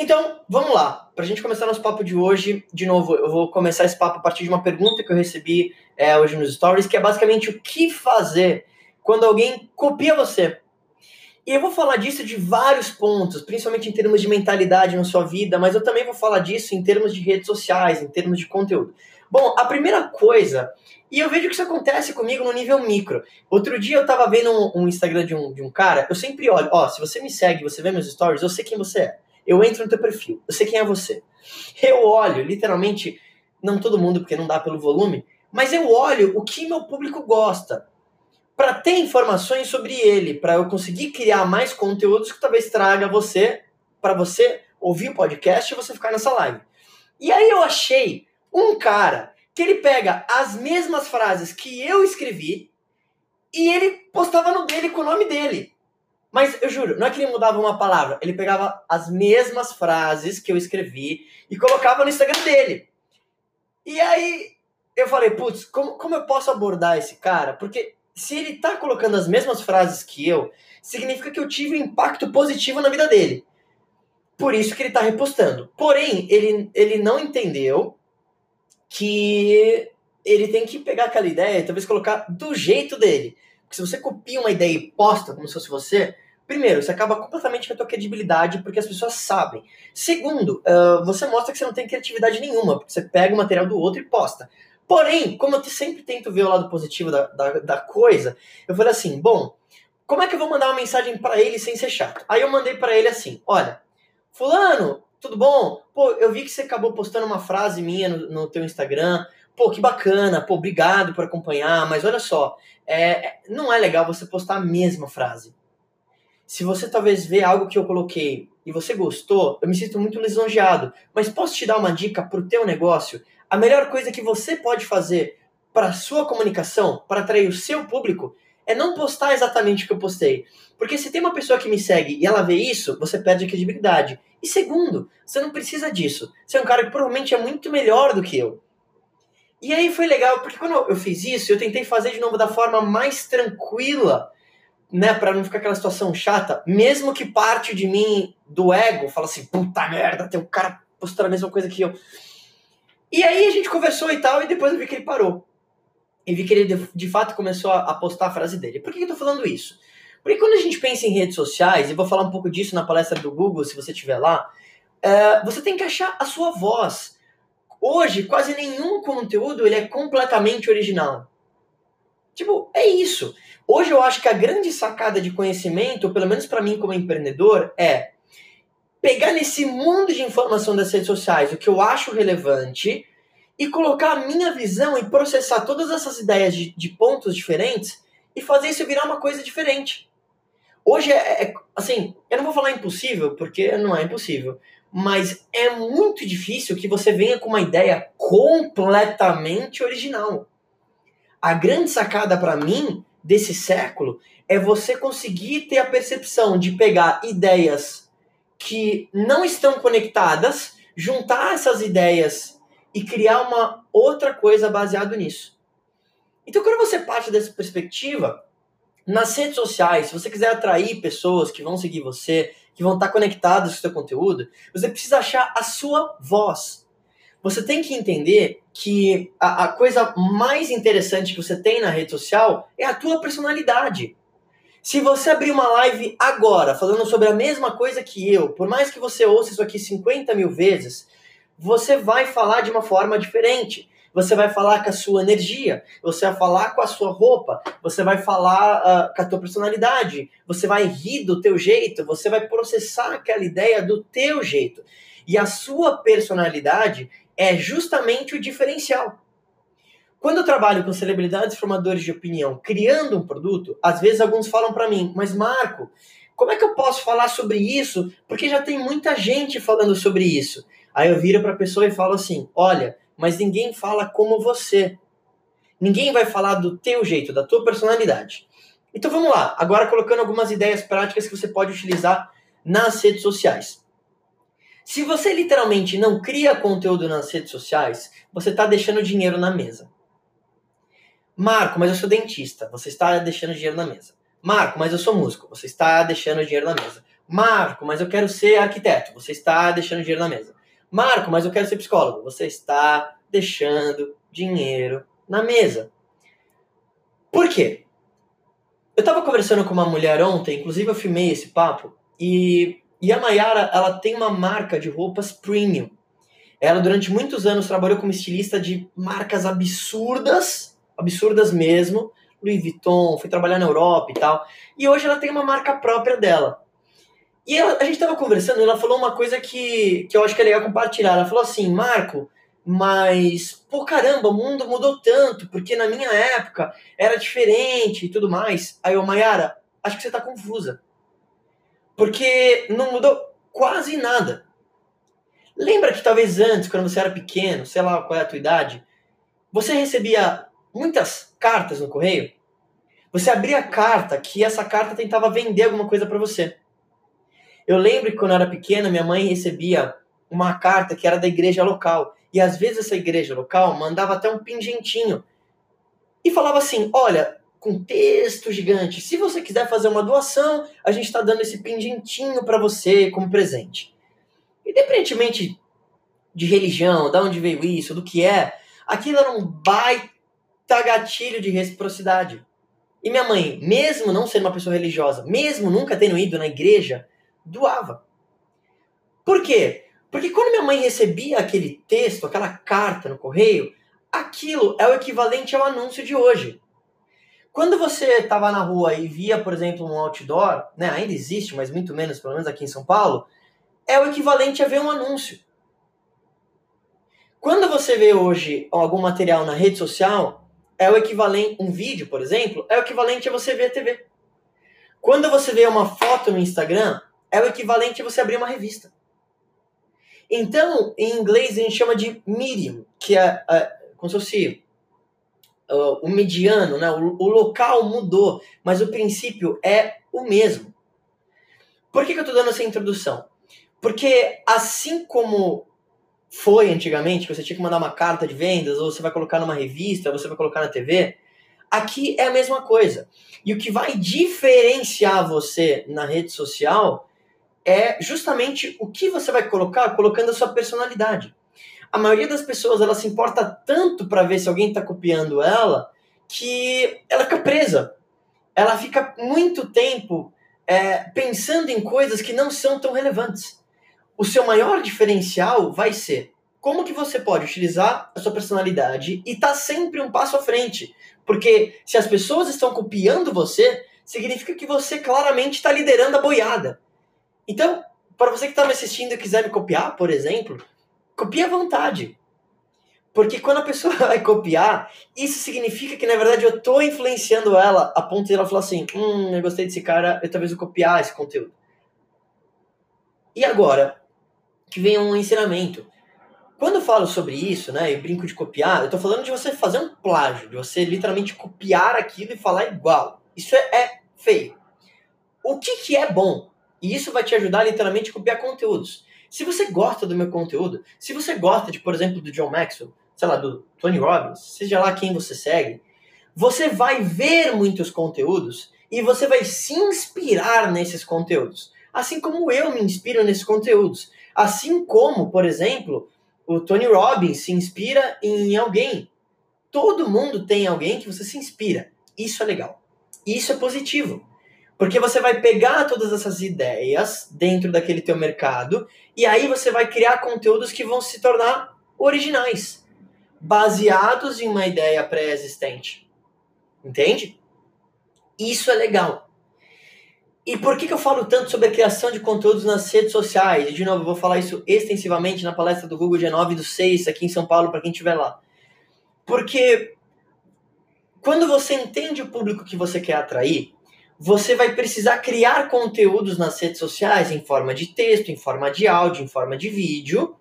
Então, vamos lá. Para a gente começar nosso papo de hoje, de novo, eu vou começar esse papo a partir de uma pergunta que eu recebi é, hoje nos stories, que é basicamente o que fazer quando alguém copia você. E eu vou falar disso de vários pontos, principalmente em termos de mentalidade na sua vida, mas eu também vou falar disso em termos de redes sociais, em termos de conteúdo. Bom, a primeira coisa, e eu vejo que isso acontece comigo no nível micro. Outro dia eu tava vendo um, um Instagram de um, de um cara, eu sempre olho, ó, se você me segue, você vê meus stories, eu sei quem você é. Eu entro no teu perfil, eu sei quem é você. Eu olho, literalmente, não todo mundo, porque não dá pelo volume, mas eu olho o que meu público gosta para ter informações sobre ele, para eu conseguir criar mais conteúdos que talvez traga você para você ouvir o podcast e você ficar nessa live. E aí eu achei um cara que ele pega as mesmas frases que eu escrevi e ele postava no dele com o nome dele. Mas eu juro, não é que ele mudava uma palavra, ele pegava as mesmas frases que eu escrevi e colocava no Instagram dele. E aí eu falei, putz, como, como eu posso abordar esse cara? Porque se ele tá colocando as mesmas frases que eu, significa que eu tive um impacto positivo na vida dele. Por isso que ele tá repostando. Porém, ele, ele não entendeu que ele tem que pegar aquela ideia e talvez colocar do jeito dele. Porque se você copia uma ideia e posta como se fosse você, primeiro, você acaba completamente com a tua credibilidade porque as pessoas sabem. Segundo, uh, você mostra que você não tem criatividade nenhuma, porque você pega o material do outro e posta. Porém, como eu sempre tento ver o lado positivo da, da, da coisa, eu falei assim, bom, como é que eu vou mandar uma mensagem para ele sem ser chato? Aí eu mandei para ele assim, olha, fulano, tudo bom? Pô, eu vi que você acabou postando uma frase minha no, no teu Instagram, pô, que bacana, pô, obrigado por acompanhar, mas olha só, é, é não é legal você postar a mesma frase. Se você talvez vê algo que eu coloquei e você gostou, eu me sinto muito lisonjeado, mas posso te dar uma dica pro teu negócio? A melhor coisa que você pode fazer para sua comunicação, para atrair o seu público, é não postar exatamente o que eu postei. Porque se tem uma pessoa que me segue e ela vê isso, você perde a credibilidade. E segundo, você não precisa disso. Você é um cara que provavelmente é muito melhor do que eu. E aí foi legal, porque quando eu fiz isso, eu tentei fazer de novo da forma mais tranquila, né, para não ficar aquela situação chata, mesmo que parte de mim, do ego, fala assim, puta merda, tem um cara postando a mesma coisa que eu. E aí a gente conversou e tal, e depois eu vi que ele parou. E vi que ele de, fato começou a, postar a frase dele. Por que, que eu tô falando isso? Porque quando a gente pensa em redes sociais, e vou falar um pouco disso na palestra do Google, se você estiver lá, é, você tem que achar a sua voz. Hoje, quase nenhum conteúdo ele é completamente original. Tipo, é isso. Hoje eu acho que a grande sacada de conhecimento, pelo menos para mim como empreendedor, é pegar nesse mundo de informação das redes sociais o que eu acho relevante e colocar a minha visão e processar todas essas ideias de, de pontos diferentes e fazer isso virar uma coisa diferente. Hoje é, é, assim, eu não vou falar impossível, porque não é impossível, mas é muito difícil que você venha com uma ideia completamente original. A grande sacada para mim desse século é você conseguir ter a percepção de pegar ideias que não estão conectadas, juntar essas ideias e criar uma outra coisa baseado nisso. Então, quando você parte dessa perspectiva, nas redes sociais, se você quiser atrair pessoas que vão seguir você, que vão estar conectadas com o seu conteúdo, você precisa achar a sua voz. Você tem que entender que a, a coisa mais interessante que você tem na rede social é a tua personalidade. Se você abrir uma live agora falando sobre a mesma coisa que eu, por mais que você ouça isso aqui 50 mil vezes, você vai falar de uma forma diferente. Você vai falar com a sua energia, você vai falar com a sua roupa, você vai falar uh, com a tua personalidade, você vai rir do teu jeito, você vai processar aquela ideia do teu jeito. E a sua personalidade é justamente o diferencial. Quando eu trabalho com celebridades formadores de opinião, criando um produto, às vezes alguns falam para mim, mas Marco, como é que eu posso falar sobre isso? Porque já tem muita gente falando sobre isso. Aí eu viro para a pessoa e falo assim: olha, mas ninguém fala como você. Ninguém vai falar do teu jeito, da tua personalidade. Então vamos lá, agora colocando algumas ideias práticas que você pode utilizar nas redes sociais. Se você literalmente não cria conteúdo nas redes sociais, você está deixando dinheiro na mesa. Marco, mas eu sou dentista. Você está deixando dinheiro na mesa. Marco, mas eu sou músico. Você está deixando dinheiro na mesa. Marco, mas eu quero ser arquiteto. Você está deixando dinheiro na mesa. Marco, mas eu quero ser psicólogo. Você está deixando dinheiro na mesa. Por quê? Eu estava conversando com uma mulher ontem, inclusive eu filmei esse papo, e, e a Mayara, ela tem uma marca de roupas premium. Ela, durante muitos anos, trabalhou como estilista de marcas absurdas, absurdas mesmo, Louis Vuitton, foi trabalhar na Europa e tal. E hoje ela tem uma marca própria dela. E ela, a gente estava conversando ela falou uma coisa que, que eu acho que é legal compartilhar. Ela falou assim, Marco, mas, pô, caramba, o mundo mudou tanto, porque na minha época era diferente e tudo mais. Aí eu, Mayara, acho que você tá confusa. Porque não mudou quase nada. Lembra que talvez antes, quando você era pequeno, sei lá qual é a tua idade, você recebia muitas cartas no correio? Você abria a carta que essa carta tentava vender alguma coisa para você. Eu lembro que quando eu era pequena, minha mãe recebia uma carta que era da igreja local. E às vezes essa igreja local mandava até um pingentinho. E falava assim: olha, com texto gigante, se você quiser fazer uma doação, a gente está dando esse pingentinho para você como presente. Independentemente de religião, de onde veio isso, do que é, aquilo era um baita gatilho de reciprocidade. E minha mãe, mesmo não sendo uma pessoa religiosa, mesmo nunca tendo ido na igreja, doava. Por quê? Porque quando minha mãe recebia aquele texto, aquela carta no correio, aquilo é o equivalente ao anúncio de hoje. Quando você estava na rua e via, por exemplo, um outdoor, né, ainda existe, mas muito menos, pelo menos aqui em São Paulo, é o equivalente a ver um anúncio. Quando você vê hoje algum material na rede social, é o equivalente, um vídeo, por exemplo, é o equivalente a você ver a TV. Quando você vê uma foto no Instagram, é o equivalente a você abrir uma revista. Então, em inglês, a gente chama de medium, que é, é como se fosse uh, o mediano, né? O, o, local mudou, mas o princípio é o mesmo. Por que, que eu estou dando essa introdução? Porque assim como foi antigamente, que você tinha que mandar uma carta de vendas, ou você vai colocar numa revista, ou você vai colocar na TV, aqui é a mesma coisa. E o que vai diferenciar você na rede social é justamente o que você vai colocar colocando a sua personalidade. A maioria das pessoas ela se importa tanto para ver se alguém está copiando ela que ela fica presa. Ela fica muito tempo é, pensando em coisas que não são tão relevantes. O seu maior diferencial vai ser como que você pode utilizar a sua personalidade e estar tá sempre um passo à frente. Porque se as pessoas estão copiando você, significa que você claramente está liderando a boiada. Então, para você que está me assistindo e quiser me copiar, por exemplo, copie à vontade. Porque quando a pessoa vai copiar, isso significa que, na verdade, eu estou influenciando ela a ponto de ela falar assim: hum, eu gostei desse cara, eu talvez vou copiar esse conteúdo. E agora, que vem um ensinamento. Quando eu falo sobre isso, né, eu brinco de copiar, eu estou falando de você fazer um plágio, de você literalmente copiar aquilo e falar igual. Isso é, é feio. O que, que é bom? E isso vai te ajudar literalmente a copiar conteúdos. Se você gosta do meu conteúdo, se você gosta de, por exemplo, do John Maxwell, sei lá, do Tony Robbins, seja lá quem você segue, você vai ver muitos conteúdos e você vai se inspirar nesses conteúdos. Assim como eu me inspiro nesses conteúdos. Assim como, por exemplo, o Tony Robbins se inspira em alguém. Todo mundo tem alguém que você se inspira. Isso é legal. Isso é positivo. Porque você vai pegar todas essas ideias dentro daquele teu mercado e aí você vai criar conteúdos que vão se tornar originais, baseados em uma ideia pré-existente. Entende? Isso é legal. E por que, que eu falo tanto sobre a criação de conteúdos nas redes sociais? E, de novo, eu vou falar isso extensivamente na palestra do Google dia 9 do 6, aqui em São Paulo, para quem estiver lá. Porque quando você entende o público que você quer atrair, você vai precisar criar conteúdos nas redes sociais em forma de texto, em forma de áudio, em forma de vídeo,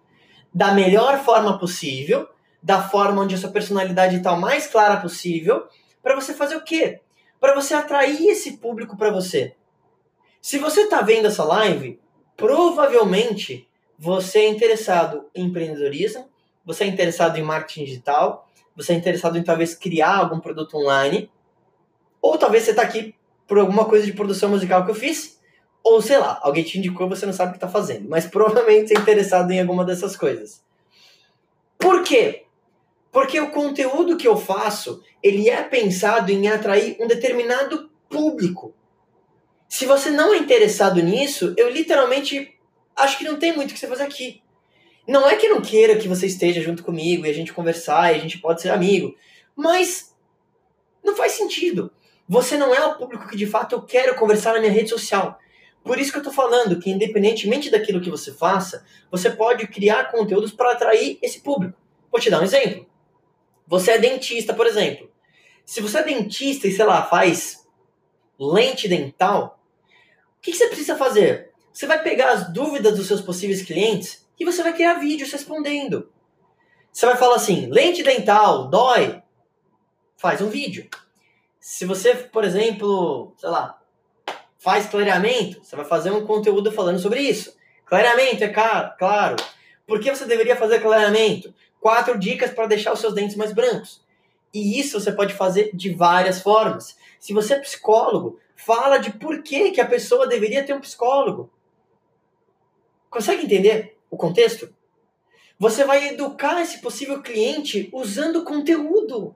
da melhor forma possível, da forma onde a sua personalidade está o mais clara possível, para você fazer o quê? Para você atrair esse público para você. Se você está vendo essa live, provavelmente você é interessado em empreendedorismo, você é interessado em marketing digital, você é interessado em talvez criar algum produto online, ou talvez você está aqui por alguma coisa de produção musical que eu fiz, Ou sei lá, alguém te indicou e você não sabe o que está fazendo, mas provavelmente é interessado em alguma dessas coisas. Por quê? Porque o conteúdo que eu faço, ele é pensado em atrair um determinado público. Se você não é interessado nisso, eu literalmente acho que não tem muito o que você fazer aqui. Não é que eu não queira que você esteja junto comigo e a gente conversar e a gente pode ser amigo, mas não faz sentido. Você não é o público que de fato eu quero conversar na minha rede social. Por isso que eu tô falando que, independentemente daquilo que você faça, você pode criar conteúdos para atrair esse público. Vou te dar um exemplo. Você é dentista, por exemplo. Se você é dentista e, sei lá, faz lente dental, o que você precisa fazer? Você vai pegar as dúvidas dos seus possíveis clientes e você vai criar vídeos respondendo. Você vai falar assim: lente dental, dói? Faz um vídeo. Se você, por exemplo, sei lá, faz clareamento, você vai fazer um conteúdo falando sobre isso. Clareamento é caro, claro. Por que você deveria fazer clareamento? Quatro dicas para deixar os seus dentes mais brancos. E isso você pode fazer de várias formas. Se você é psicólogo, fala de por que, que a pessoa deveria ter um psicólogo. Consegue entender o contexto? Você vai educar esse possível cliente usando conteúdo.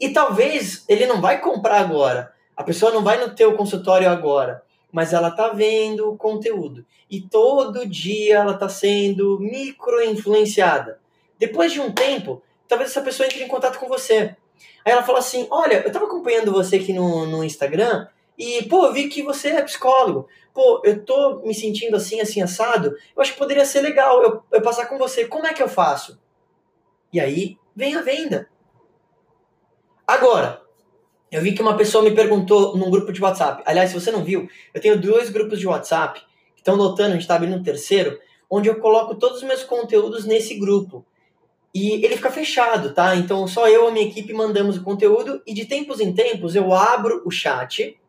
E talvez ele não vai comprar agora. A pessoa não vai no teu consultório agora, mas ela tá vendo o conteúdo. E todo dia ela tá sendo micro-influenciada. Depois de um tempo, talvez essa pessoa entre em contato com você. Aí ela fala assim: Olha, eu tava acompanhando você aqui no, no Instagram e, pô, eu vi que você é psicólogo. Pô, eu tô me sentindo assim, assim, assado. Eu acho que poderia ser legal eu, eu passar com você. Como é que eu faço? E aí vem a venda. Agora, eu vi que uma pessoa me perguntou num grupo de WhatsApp. Aliás, se você não viu, eu tenho dois grupos de WhatsApp que estão lotando, a gente está abrindo um terceiro, onde eu coloco todos os meus conteúdos nesse grupo. E ele fica fechado, tá? Então só eu e a minha equipe mandamos o conteúdo e de tempos em tempos eu abro o chat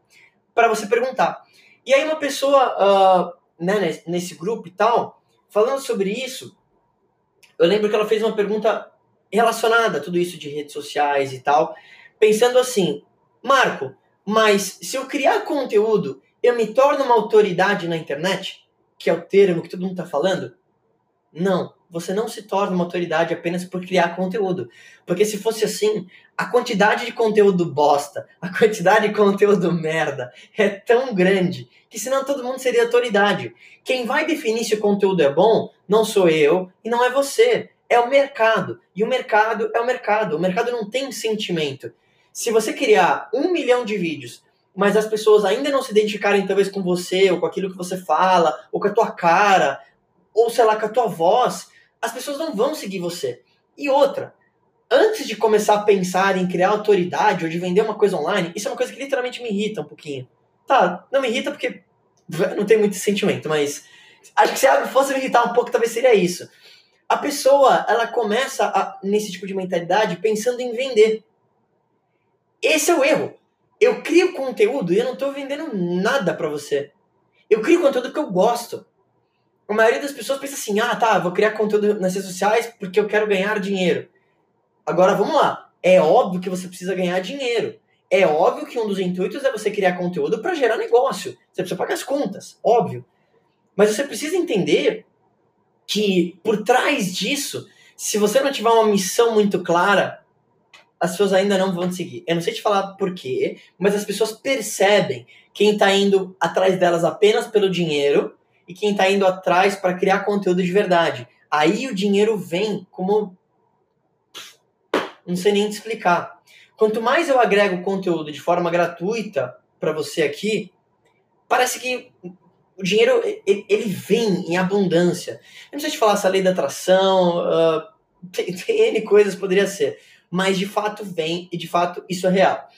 para você perguntar. E aí uma pessoa, uh, né, nesse grupo e tal, falando sobre isso, eu lembro que ela fez uma pergunta relacionada a tudo isso de redes sociais e tal, pensando assim, Marco, mas se eu criar conteúdo, eu me torno uma autoridade na internet? Que é o termo que todo mundo está falando? Não você não se torna uma autoridade apenas por criar conteúdo. Porque se fosse assim, a quantidade de conteúdo bosta, a quantidade de conteúdo merda é tão grande que senão todo mundo seria autoridade. Quem vai definir se o conteúdo é bom não sou eu e não é você. É o mercado. E o mercado é o mercado. O mercado não tem sentimento. Se você criar um milhão de vídeos, mas as pessoas ainda não se identificarem talvez com você, ou com aquilo que você fala, ou com a tua cara, ou sei lá, com a tua voz, as pessoas não vão seguir você. E outra, antes de começar a pensar em criar autoridade ou de vender uma coisa online, isso é uma coisa que literalmente me irrita um pouquinho. Tá, não me irrita porque não tem muito sentimento, mas acho que se fosse me irritar um pouco, talvez seria isso. A pessoa, ela começa a, nesse tipo de mentalidade pensando em vender. Esse é o erro. Eu crio conteúdo e eu não estou vendendo nada para você. Eu crio conteúdo que eu gosto a maioria das pessoas pensa assim: ah, tá, vou criar conteúdo nas redes sociais porque eu quero ganhar dinheiro. Agora vamos lá. É óbvio que você precisa ganhar dinheiro. É óbvio que um dos intuitos é você criar conteúdo para gerar negócio. Você precisa pagar as contas, óbvio. Mas você precisa entender que por trás disso, se você não tiver uma missão muito clara, as pessoas ainda não vão te seguir. Eu não sei te falar por quê, mas as pessoas percebem quem está indo atrás delas apenas pelo dinheiro e quem está indo atrás para criar conteúdo de verdade. Aí o dinheiro vem como. Não sei nem te explicar. Quanto mais eu agrego conteúdo de forma gratuita para você aqui, parece que o dinheiro ele, vem em abundância. Eu não sei te falar essa lei da atração, uh, tem, tem N coisas poderia ser, mas de fato vem e de fato isso é real.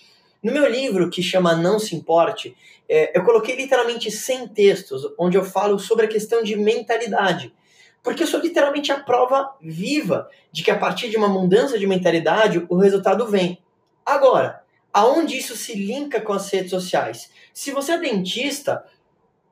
No meu livro, que chama Não Se Importe, é, eu coloquei literalmente 100 textos onde eu falo sobre a questão de mentalidade. Porque eu sou literalmente a prova viva de que a partir de uma mudança de mentalidade o resultado vem. Agora, aonde isso se linka com as redes sociais? Se você é dentista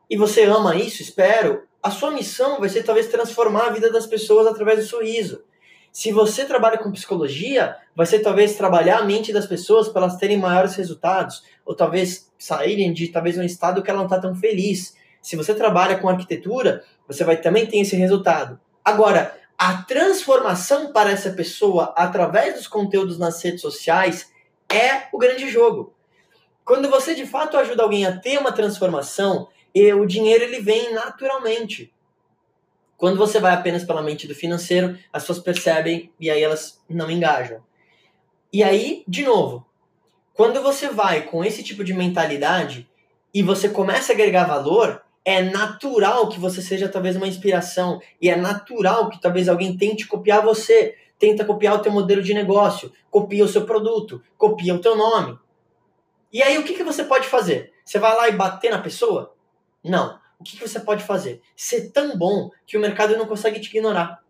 e você ama isso, espero, a sua missão vai ser talvez transformar a vida das pessoas através do sorriso. Se você trabalha com psicologia, vai ser talvez trabalhar a mente das pessoas para elas terem maiores resultados, ou talvez saírem de talvez um estado que ela não está tão feliz. Se você trabalha com arquitetura, você vai também ter esse resultado. Agora, a transformação para essa pessoa através dos conteúdos nas redes sociais é o grande jogo. Quando você de fato ajuda alguém a ter uma transformação, o dinheiro ele vem naturalmente. Quando você vai apenas pela mente do financeiro, as pessoas percebem e aí elas não engajam. E aí, de novo, quando você vai com esse tipo de mentalidade e você começa a agregar valor, é natural que você seja talvez uma inspiração e é natural que talvez alguém tente copiar você, tenta copiar o teu modelo de negócio, copia o seu produto, copia o teu nome. E aí o que, que você pode fazer? Você vai lá e bater na pessoa? Não. O que, você pode fazer? Ser tão bom que o mercado não consegue te ignorar.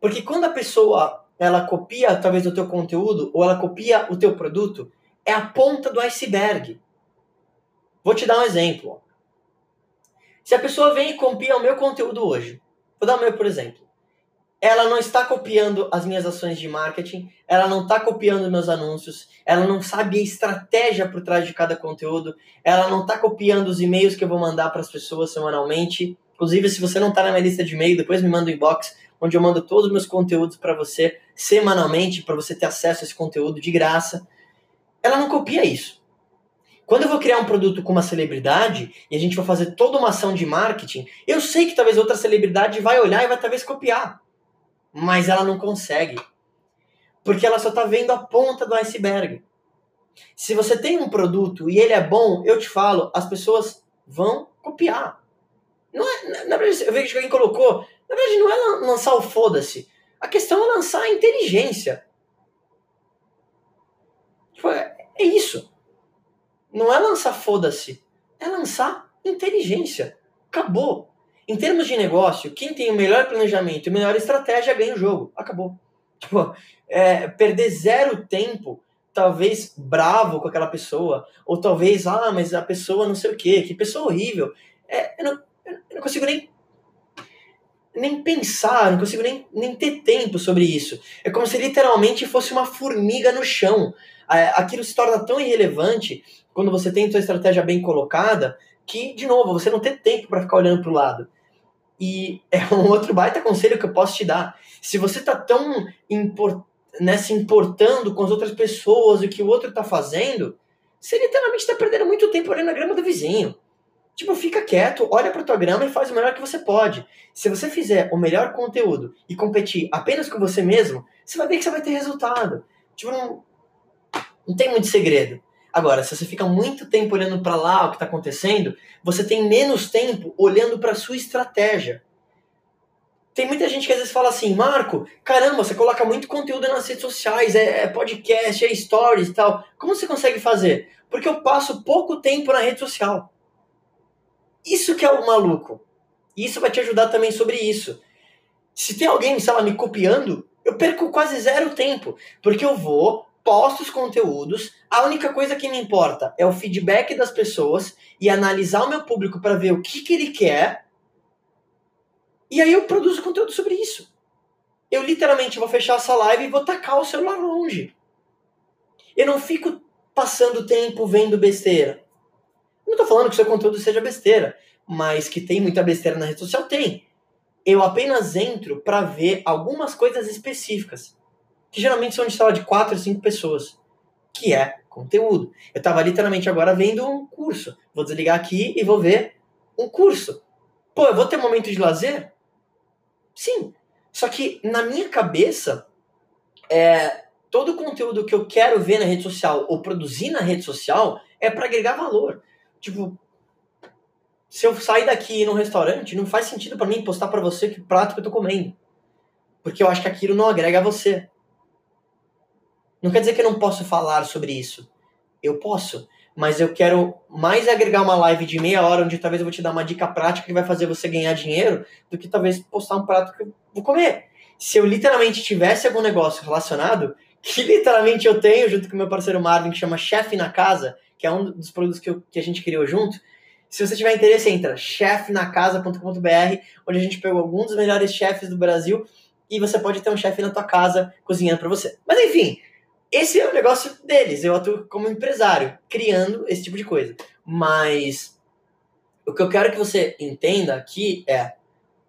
Porque quando a pessoa ela copia talvez o teu conteúdo ou ela copia o teu produto, é a ponta do iceberg. Vou te dar um exemplo. Se a pessoa vem e copia o meu conteúdo hoje, vou dar o meu por exemplo ela não está copiando as minhas ações de marketing, ela não está copiando meus anúncios, ela não sabe a estratégia por trás de cada conteúdo, ela não está copiando os e-mails que eu vou mandar para as pessoas semanalmente. Inclusive, se você não está na minha lista de e-mail, depois me manda um inbox, onde eu mando todos os meus conteúdos para você semanalmente, para você ter acesso a esse conteúdo de graça. Ela não copia isso. Quando eu vou criar um produto com uma celebridade e a gente vai fazer toda uma ação de marketing, eu sei que talvez outra celebridade vai olhar e vai talvez copiar mas ela não consegue. Porque ela só está vendo a ponta do iceberg. Se você tem um produto e ele é bom, eu te falo, as pessoas vão copiar. Não é, na verdade, eu vejo que alguém colocou, na verdade não é lançar o foda-se. A questão é lançar a inteligência. Tipo, é, é isso. Não é lançar foda-se, é lançar inteligência. Acabou. Em termos de negócio, quem tem o melhor planejamento e a melhor estratégia ganha o jogo. Acabou. Tipo, é, perder zero tempo, talvez bravo com aquela pessoa, ou talvez, ah, mas a pessoa não sei o quê, que pessoa horrível. É, eu, não, eu não consigo nem nem pensar, não consigo nem, nem ter tempo sobre isso. É como se literalmente fosse uma formiga no chão. Aquilo se torna tão irrelevante quando você tem sua estratégia bem colocada que, de novo, você não tem tempo para ficar olhando para o lado. E é um outro baita conselho que eu posso te dar. Se você tá tão import, né, se importando com as outras pessoas, o que o outro tá fazendo, você literalmente está perdendo muito tempo olhando a grama do vizinho. Tipo, fica quieto, olha para tua grama e faz o melhor que você pode. Se você fizer o melhor conteúdo e competir apenas com você mesmo, você vai ver que você vai ter resultado. Tipo, não, não tem muito segredo. Agora, se você fica muito tempo olhando para lá o que está acontecendo, você tem menos tempo olhando para sua estratégia. Tem muita gente que às vezes fala assim, Marco, caramba, você coloca muito conteúdo nas redes sociais, é, é podcast, é stories e tal. Como você consegue fazer? Porque eu passo pouco tempo na rede social. Isso que é o maluco. E isso vai te ajudar também sobre isso. Se tem alguém, sei lá, me copiando, eu perco quase zero tempo. Porque eu vou, posto os conteúdos, a única coisa que me importa é o feedback das pessoas e analisar o meu público para ver o que, que ele quer. E aí eu produzo conteúdo sobre isso. Eu literalmente vou fechar essa live e vou tacar o celular longe. Eu não fico passando tempo vendo besteira. não estou falando que o seu conteúdo seja besteira, mas que tem muita besteira na rede social, tem. Eu apenas entro para ver algumas coisas específicas que geralmente são de sala de 4 a 5 pessoas, que é conteúdo. Eu estava literalmente agora vendo um curso. Vou desligar aqui e vou ver um curso. Pô, eu vou ter um momento de lazer? Sim. Só que na minha cabeça, é, todo o conteúdo que eu quero ver na rede social ou produzir na rede social é para agregar valor. Tipo, se eu sair daqui num restaurante, não faz sentido para mim postar para você que prato que eu tô comendo. Porque eu acho que aquilo não agrega a você. Não quer dizer que eu não posso falar sobre isso. Eu posso, mas eu quero mais agregar uma live de meia hora onde talvez eu vou te dar uma dica prática que vai fazer você ganhar dinheiro do que talvez postar um prato que eu vou comer. Se eu literalmente tivesse algum negócio relacionado, que literalmente eu tenho junto com meu parceiro Marvin, que chama Chefe na Casa, que é um dos produtos que, eu, que a gente criou junto. Se você tiver interesse, entra chefnacasa.com.br, onde a gente pegou alguns dos melhores chefes do Brasil e você pode ter um chefe na tua casa cozinhando para você. Mas enfim, esse é o negócio deles. Eu atuo como empresário, criando esse tipo de coisa. Mas o que eu quero que você entenda aqui é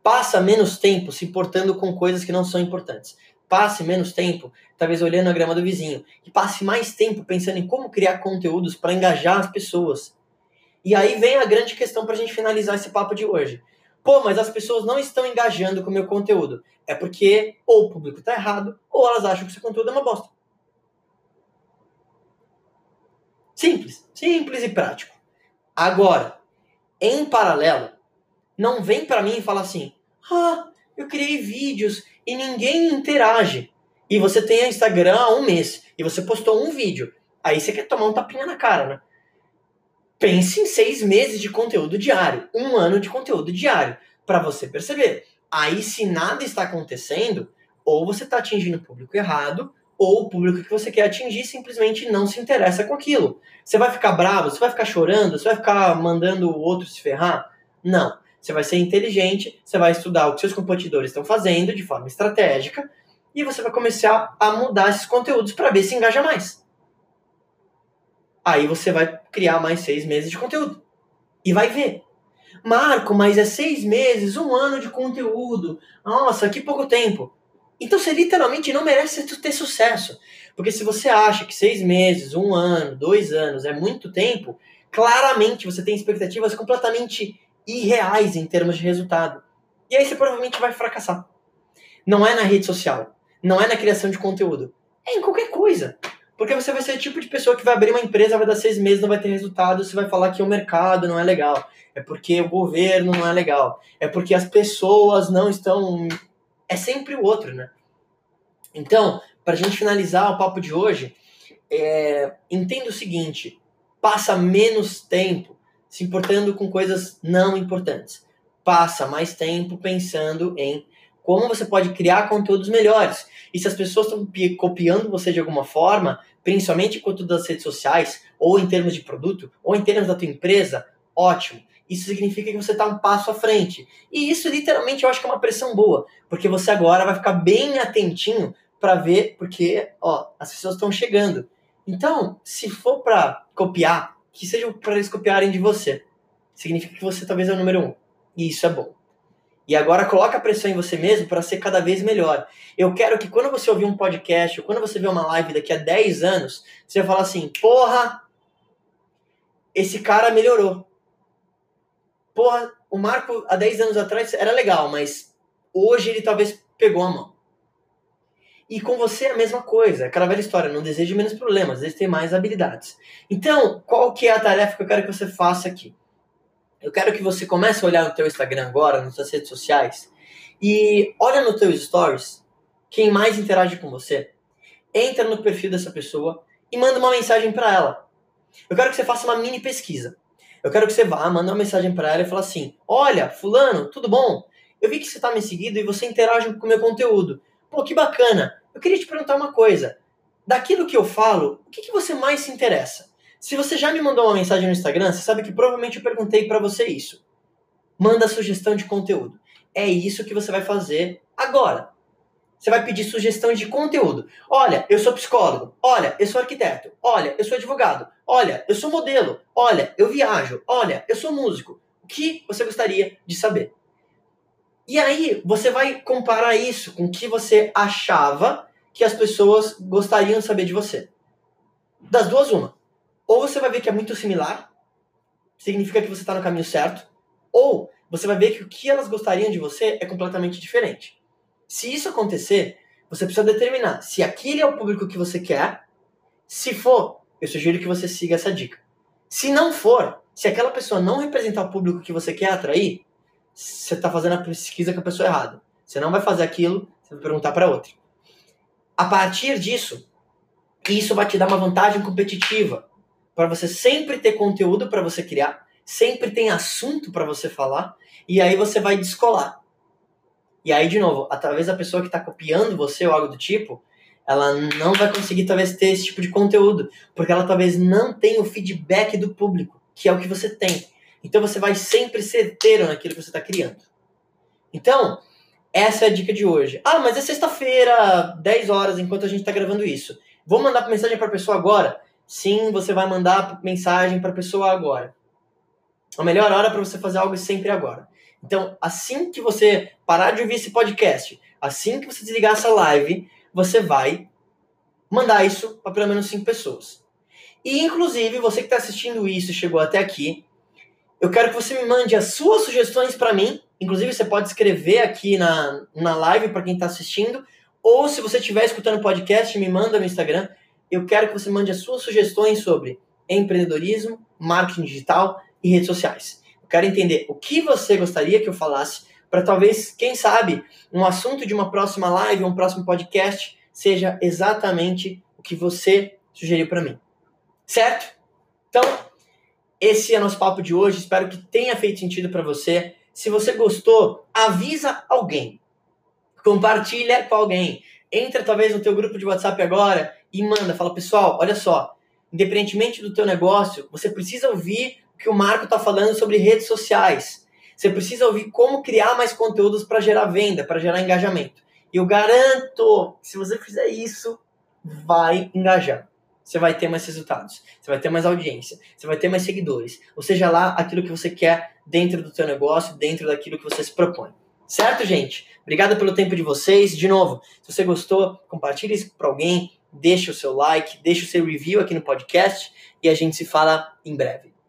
passa menos tempo se importando com coisas que não são importantes. Passe menos tempo, talvez olhando a grama do vizinho, e passe mais tempo pensando em como criar conteúdos para engajar as pessoas. E aí vem a grande questão para a gente finalizar esse papo de hoje. Pô, mas as pessoas não estão engajando com o meu conteúdo. É porque ou o público está errado, ou elas acham que seu conteúdo é uma bosta. Simples, simples e prático. Agora, em paralelo, não vem para mim e fala assim: "Ah, eu criei vídeos e ninguém interage". E você tem Instagram há um mês e você postou um vídeo. Aí você quer tomar um tapinha na cara, né? Pense em seis meses de conteúdo diário, um ano de conteúdo diário, para você perceber. Aí, se nada está acontecendo, ou você está atingindo o público errado, ou o público que você quer atingir simplesmente não se interessa com aquilo. Você vai ficar bravo, você vai ficar chorando, você vai ficar mandando o outro se ferrar? Não. Você vai ser inteligente, você vai estudar o que seus competidores estão fazendo de forma estratégica e você vai começar a mudar esses conteúdos para ver se engaja mais. Aí você vai criar mais seis meses de conteúdo. E vai ver. Marco, mas é seis meses, um ano de conteúdo. Nossa, que pouco tempo. Então você literalmente não merece ter sucesso. Porque se você acha que seis meses, um ano, dois anos é muito tempo, claramente você tem expectativas completamente irreais em termos de resultado. E aí você provavelmente vai fracassar. Não é na rede social, não é na criação de conteúdo, é em qualquer coisa. Porque você vai ser o tipo de pessoa que vai abrir uma empresa, vai dar seis meses, não vai ter resultado, você vai falar que o mercado não é legal. É porque o governo não é legal. É porque as pessoas não estão. É sempre o outro, né? Então, para a gente finalizar o papo de hoje, é... entenda o seguinte: passa menos tempo se importando com coisas não importantes. Passa mais tempo pensando em como você pode criar conteúdos melhores. E se as pessoas estão copiando você de alguma forma, principalmente com tudo das redes sociais, ou em termos de produto, ou em termos da tua empresa, ótimo. Isso significa que você está um passo à frente. E isso literalmente eu acho que é uma pressão boa, porque você agora vai ficar bem atentinho para ver, porque ó, as pessoas estão chegando. Então, se for para copiar, que seja para eles copiarem de você. Significa que você talvez é o número um. E isso é bom. E agora coloca a pressão em você mesmo para ser cada vez melhor. Eu quero que quando você ouvir um podcast, ou quando você ver uma live daqui a 10 anos, você vai falar assim: porra, esse cara melhorou. Porra, o Marco há 10 anos atrás era legal, mas hoje ele talvez pegou a mão. E com você é a mesma coisa, aquela velha história, não deseje menos problemas, deseje ter mais habilidades. Então, qual que é a tarefa que eu quero que você faça aqui? Eu quero que você comece a olhar no teu Instagram agora, nas suas redes sociais, e olha no teu stories quem mais interage com você. Entra no perfil dessa pessoa e manda uma mensagem para ela. Eu quero que você faça uma mini pesquisa. Eu quero que você vá, manda uma mensagem para ela e fala assim: "Olha, fulano, tudo bom? Eu vi que você está me seguindo e você interage com o meu conteúdo. Pô, que bacana. Eu queria te perguntar uma coisa. Daquilo que eu falo, o que, que você mais se interessa? Se você já me mandou uma mensagem no Instagram, você sabe que provavelmente eu perguntei para você isso. Manda sugestão de conteúdo. É isso que você vai fazer agora. Você vai pedir sugestão de conteúdo. Olha, eu sou psicólogo. Olha, eu sou arquiteto. Olha, eu sou advogado. Olha, eu sou modelo. Olha, eu viajo. Olha, eu sou músico. O que você gostaria de saber? E aí, você vai comparar isso com o que você achava que as pessoas gostariam de saber de você. Das duas, uma. Ou você vai ver que é muito similar, significa que você está no caminho certo, ou você vai ver que o que elas gostariam de você é completamente diferente. Se isso acontecer, você precisa determinar se aquele é o público que você quer. Se for, eu sugiro que você siga essa dica. Se não for, se aquela pessoa não representar o público que você quer atrair, você está fazendo a pesquisa com a pessoa errada. Você não vai fazer aquilo, você vai perguntar para outra. A partir disso, isso vai te dar uma vantagem competitiva para você sempre ter conteúdo para você criar, sempre tem assunto para você falar, e aí você vai descolar. E aí, de novo, talvez a pessoa que está copiando você ou algo do tipo, ela não vai conseguir talvez ter esse tipo de conteúdo, porque ela talvez não tenha o feedback do público, que é o que você tem. Então você vai sempre ser certeiro naquilo que você está criando. Então, essa é a dica de hoje. Ah, mas é sexta-feira, 10 horas, enquanto a gente está gravando isso. Vou mandar mensagem para a pessoa agora? Sim, você vai mandar mensagem para a pessoa agora. A melhor hora para você fazer algo é sempre agora. Então, assim que você parar de ouvir esse podcast, assim que você desligar essa live, você vai mandar isso para pelo menos cinco pessoas. E, inclusive, você que está assistindo isso e chegou até aqui, eu quero que você me mande as suas sugestões para mim. Inclusive, você pode escrever aqui na, na live para quem está assistindo. Ou se você estiver escutando o podcast, me manda no Instagram. Eu quero que você mande as suas sugestões sobre empreendedorismo, marketing digital e redes sociais. Quero entender o que você gostaria que eu falasse para talvez, quem sabe, um assunto de uma próxima live, um próximo podcast seja exatamente o que você sugeriu para mim. Certo? Então, esse é nosso papo de hoje. Espero que tenha feito sentido para você. Se você gostou, avisa alguém. Compartilha com alguém. Entra talvez no teu grupo de WhatsApp agora e manda, fala, pessoal, olha só, independentemente do teu negócio, você precisa ouvir que o Marco está falando sobre redes sociais. Você precisa ouvir como criar mais conteúdos para gerar venda, para gerar engajamento. E eu garanto se você fizer isso, vai engajar você vai ter mais resultados, você vai ter mais audiência, você vai ter mais seguidores, ou seja lá aquilo que você quer dentro do teu negócio, dentro daquilo que você se propõe. Certo, gente? Obrigado pelo tempo de vocês. De novo, se você gostou, compartilhe isso para alguém, deixe o seu like, deixe o seu review aqui no podcast e a gente se fala em breve.